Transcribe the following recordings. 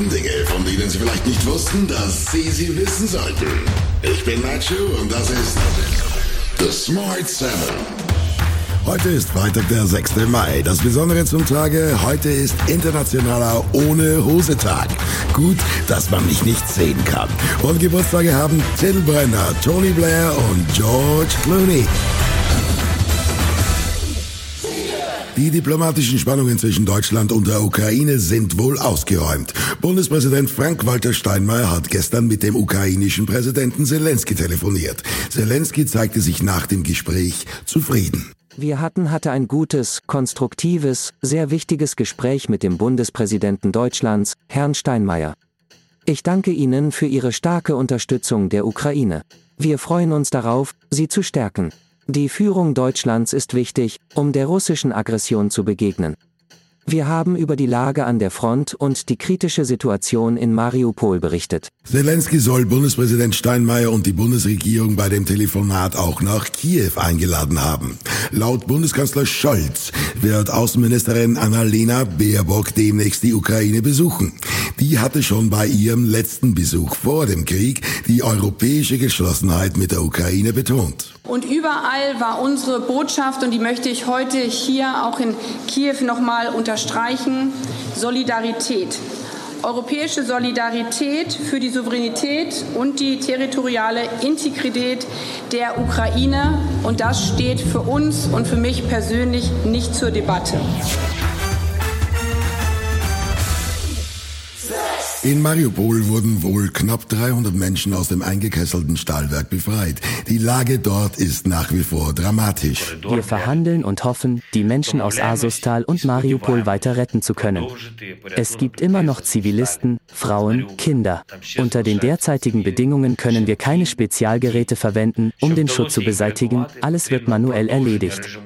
verrückten Dinge, von denen Sie vielleicht nicht wussten, dass Sie sie wissen sollten. Ich bin Nacho und das ist The Smart 7. Heute ist Freitag, der 6. Mai. Das Besondere zum Tage, heute ist internationaler Ohne Hose Tag. Gut, dass man mich nicht sehen kann. Und Geburtstage haben Till Brenner, Tony Blair und George Clooney. Die diplomatischen Spannungen zwischen Deutschland und der Ukraine sind wohl ausgeräumt. Bundespräsident Frank-Walter Steinmeier hat gestern mit dem ukrainischen Präsidenten Zelensky telefoniert. Zelensky zeigte sich nach dem Gespräch zufrieden. Wir hatten hatte ein gutes, konstruktives, sehr wichtiges Gespräch mit dem Bundespräsidenten Deutschlands, Herrn Steinmeier. Ich danke Ihnen für Ihre starke Unterstützung der Ukraine. Wir freuen uns darauf, sie zu stärken. Die Führung Deutschlands ist wichtig, um der russischen Aggression zu begegnen. Wir haben über die Lage an der Front und die kritische Situation in Mariupol berichtet. Zelensky soll Bundespräsident Steinmeier und die Bundesregierung bei dem Telefonat auch nach Kiew eingeladen haben. Laut Bundeskanzler Scholz wird Außenministerin Annalena Baerbock demnächst die Ukraine besuchen. Die hatte schon bei ihrem letzten Besuch vor dem Krieg die europäische Geschlossenheit mit der Ukraine betont. Und überall war unsere Botschaft, und die möchte ich heute hier auch in Kiew nochmal unterstreichen, Solidarität. Europäische Solidarität für die Souveränität und die territoriale Integrität der Ukraine. Und das steht für uns und für mich persönlich nicht zur Debatte. In Mariupol wurden wohl knapp 300 Menschen aus dem eingekesselten Stahlwerk befreit. Die Lage dort ist nach wie vor dramatisch. Wir verhandeln und hoffen, die Menschen aus Asustal und Mariupol weiter retten zu können. Es gibt immer noch Zivilisten, Frauen, Kinder. Unter den derzeitigen Bedingungen können wir keine Spezialgeräte verwenden, um den Schutt zu beseitigen. Alles wird manuell erledigt.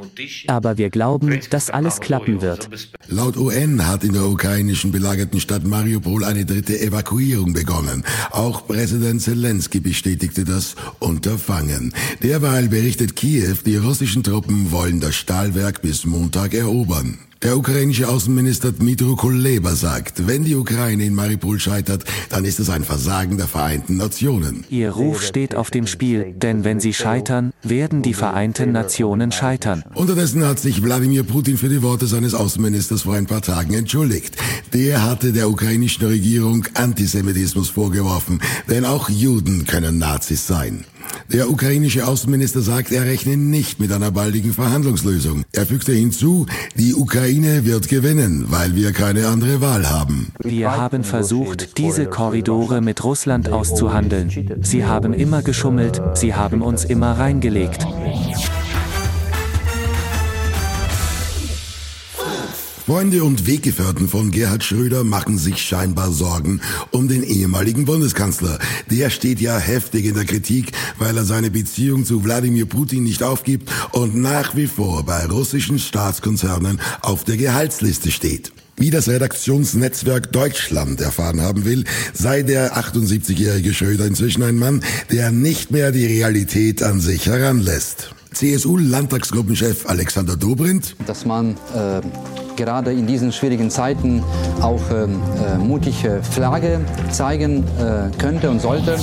Aber wir glauben, dass alles klappen wird. Laut UN hat in der ukrainischen belagerten Stadt Mariupol eine dritte Evakuierung begonnen. Auch Präsident Zelensky bestätigte das Unterfangen. Derweil berichtet Kiew, die russischen Truppen wollen das Stahlwerk bis Montag erobern. Der ukrainische Außenminister Dmytro Kuleba sagt, wenn die Ukraine in Mariupol scheitert, dann ist es ein Versagen der Vereinten Nationen. Ihr Ruf steht auf dem Spiel, denn wenn sie scheitern, werden die Vereinten Nationen scheitern. Unterdessen hat sich Wladimir Putin für die Worte seines Außenministers vor ein paar Tagen entschuldigt. Der hatte der ukrainischen Regierung Antisemitismus vorgeworfen, denn auch Juden können Nazis sein. Der ukrainische Außenminister sagt, er rechne nicht mit einer baldigen Verhandlungslösung. Er fügte hinzu, die Ukraine wird gewinnen, weil wir keine andere Wahl haben. Wir haben versucht, diese Korridore mit Russland auszuhandeln. Sie haben immer geschummelt, sie haben uns immer reingelegt. Freunde und Weggefährten von Gerhard Schröder machen sich scheinbar Sorgen um den ehemaligen Bundeskanzler. Der steht ja heftig in der Kritik, weil er seine Beziehung zu Wladimir Putin nicht aufgibt und nach wie vor bei russischen Staatskonzernen auf der Gehaltsliste steht. Wie das Redaktionsnetzwerk Deutschland erfahren haben will, sei der 78-jährige Schröder inzwischen ein Mann, der nicht mehr die Realität an sich heranlässt. CSU-Landtagsgruppenchef Alexander Dobrindt. Dass man äh, gerade in diesen schwierigen Zeiten auch ähm, äh, mutige Flagge zeigen äh, könnte und sollte.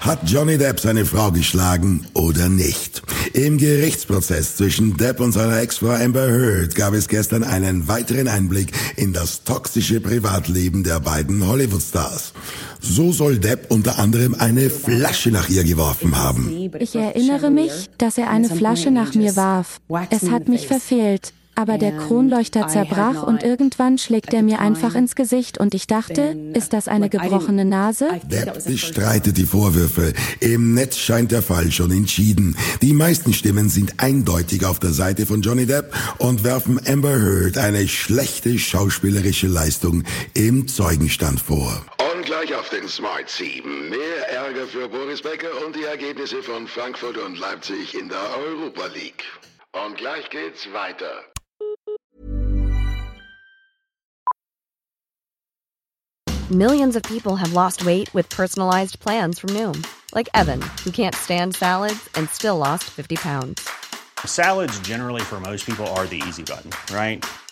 Hat Johnny Depp seine Frau geschlagen oder nicht? Im Gerichtsprozess zwischen Depp und seiner Ex-Frau Amber Heard gab es gestern einen weiteren Einblick in das toxische Privatleben der beiden Hollywood-Stars. So soll Depp unter anderem eine Flasche nach ihr geworfen haben. Ich erinnere mich, dass er eine Flasche nach mir warf. Es hat mich verfehlt. Aber der Kronleuchter zerbrach und irgendwann schlägt er mir einfach ins Gesicht und ich dachte, ist das eine gebrochene Nase? Depp bestreitet die Vorwürfe. Im Netz scheint der Fall schon entschieden. Die meisten Stimmen sind eindeutig auf der Seite von Johnny Depp und werfen Amber Heard eine schlechte schauspielerische Leistung im Zeugenstand vor. Und gleich auf den Smart 7. Mehr Ärger für Boris Becker und die Ergebnisse von Frankfurt und Leipzig in der Europa League. Und gleich geht's weiter. Millions of people have lost weight with personalized plans from Noom, like Evan, who can't stand salads and still lost 50 pounds. Salads, generally, for most people, are the easy button, right?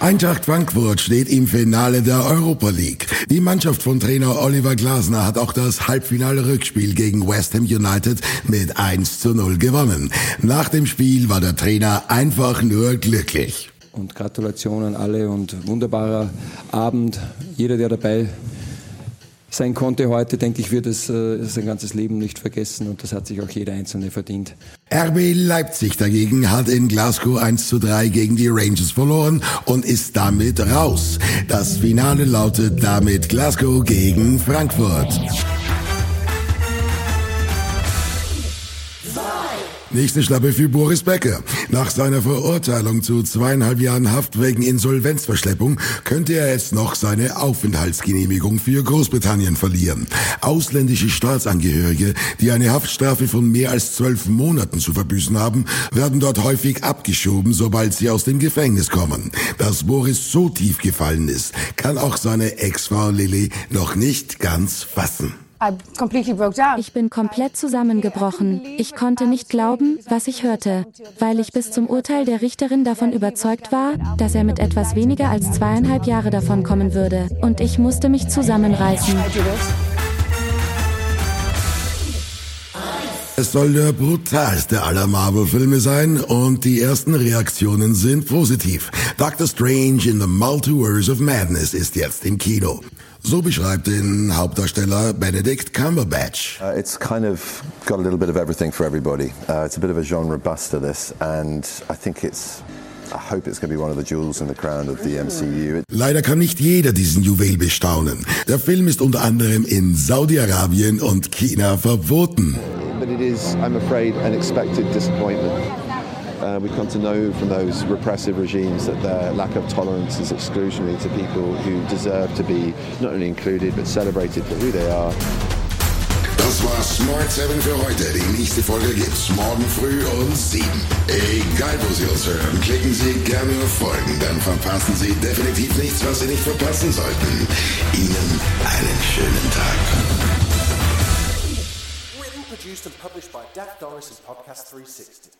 Eintracht Frankfurt steht im Finale der Europa League. Die Mannschaft von Trainer Oliver Glasner hat auch das Halbfinale Rückspiel gegen West Ham United mit 1 zu 0 gewonnen. Nach dem Spiel war der Trainer einfach nur glücklich. Und Gratulation an alle und wunderbarer Abend. Jeder, der dabei sein konnte heute, denke ich, wird es äh, sein ganzes Leben nicht vergessen und das hat sich auch jeder Einzelne verdient. RB Leipzig dagegen hat in Glasgow 1 zu 3 gegen die Rangers verloren und ist damit raus. Das Finale lautet damit Glasgow gegen Frankfurt. Nächste Schlappe für Boris Becker. Nach seiner Verurteilung zu zweieinhalb Jahren Haft wegen Insolvenzverschleppung könnte er jetzt noch seine Aufenthaltsgenehmigung für Großbritannien verlieren. Ausländische Staatsangehörige, die eine Haftstrafe von mehr als zwölf Monaten zu verbüßen haben, werden dort häufig abgeschoben, sobald sie aus dem Gefängnis kommen. Dass Boris so tief gefallen ist, kann auch seine Ex-Frau Lilly noch nicht ganz fassen. Ich bin komplett zusammengebrochen. Ich konnte nicht glauben, was ich hörte, weil ich bis zum Urteil der Richterin davon überzeugt war, dass er mit etwas weniger als zweieinhalb Jahre davon kommen würde. Und ich musste mich zusammenreißen. Es soll der brutalste aller Marvel-Filme sein und die ersten Reaktionen sind positiv. Doctor Strange in the Multiverse of Madness ist jetzt im Kino. So beschreibt den Hauptdarsteller Benedict Cumberbatch. Uh, it's kind of got a little bit of everything for everybody. Uh, it's a bit of a genre buster, this, and I think it's. I hope it's going to be one of the jewels in the crown of the MCU. Leider kann nicht jeder diesen Juwel bestaunen. Der Film ist unter anderem in Saudi-Arabien und China verboten. But it is, I'm afraid, an expected disappointment. Uh, we've come to know from those repressive regimes that their lack of tolerance is exclusionary to people who deserve to be not only included but celebrated for who they are. Das war Smart 7 für heute. Die nächste Folge gibt's morgen früh um 7. Egal wo Sie uns hören, klicken Sie gerne auf Folgen, dann verpassen Sie definitiv nichts, was Sie nicht verpassen sollten. Ihnen einen schönen Tag. Written, produced and published by Dak Norris and Podcast 360.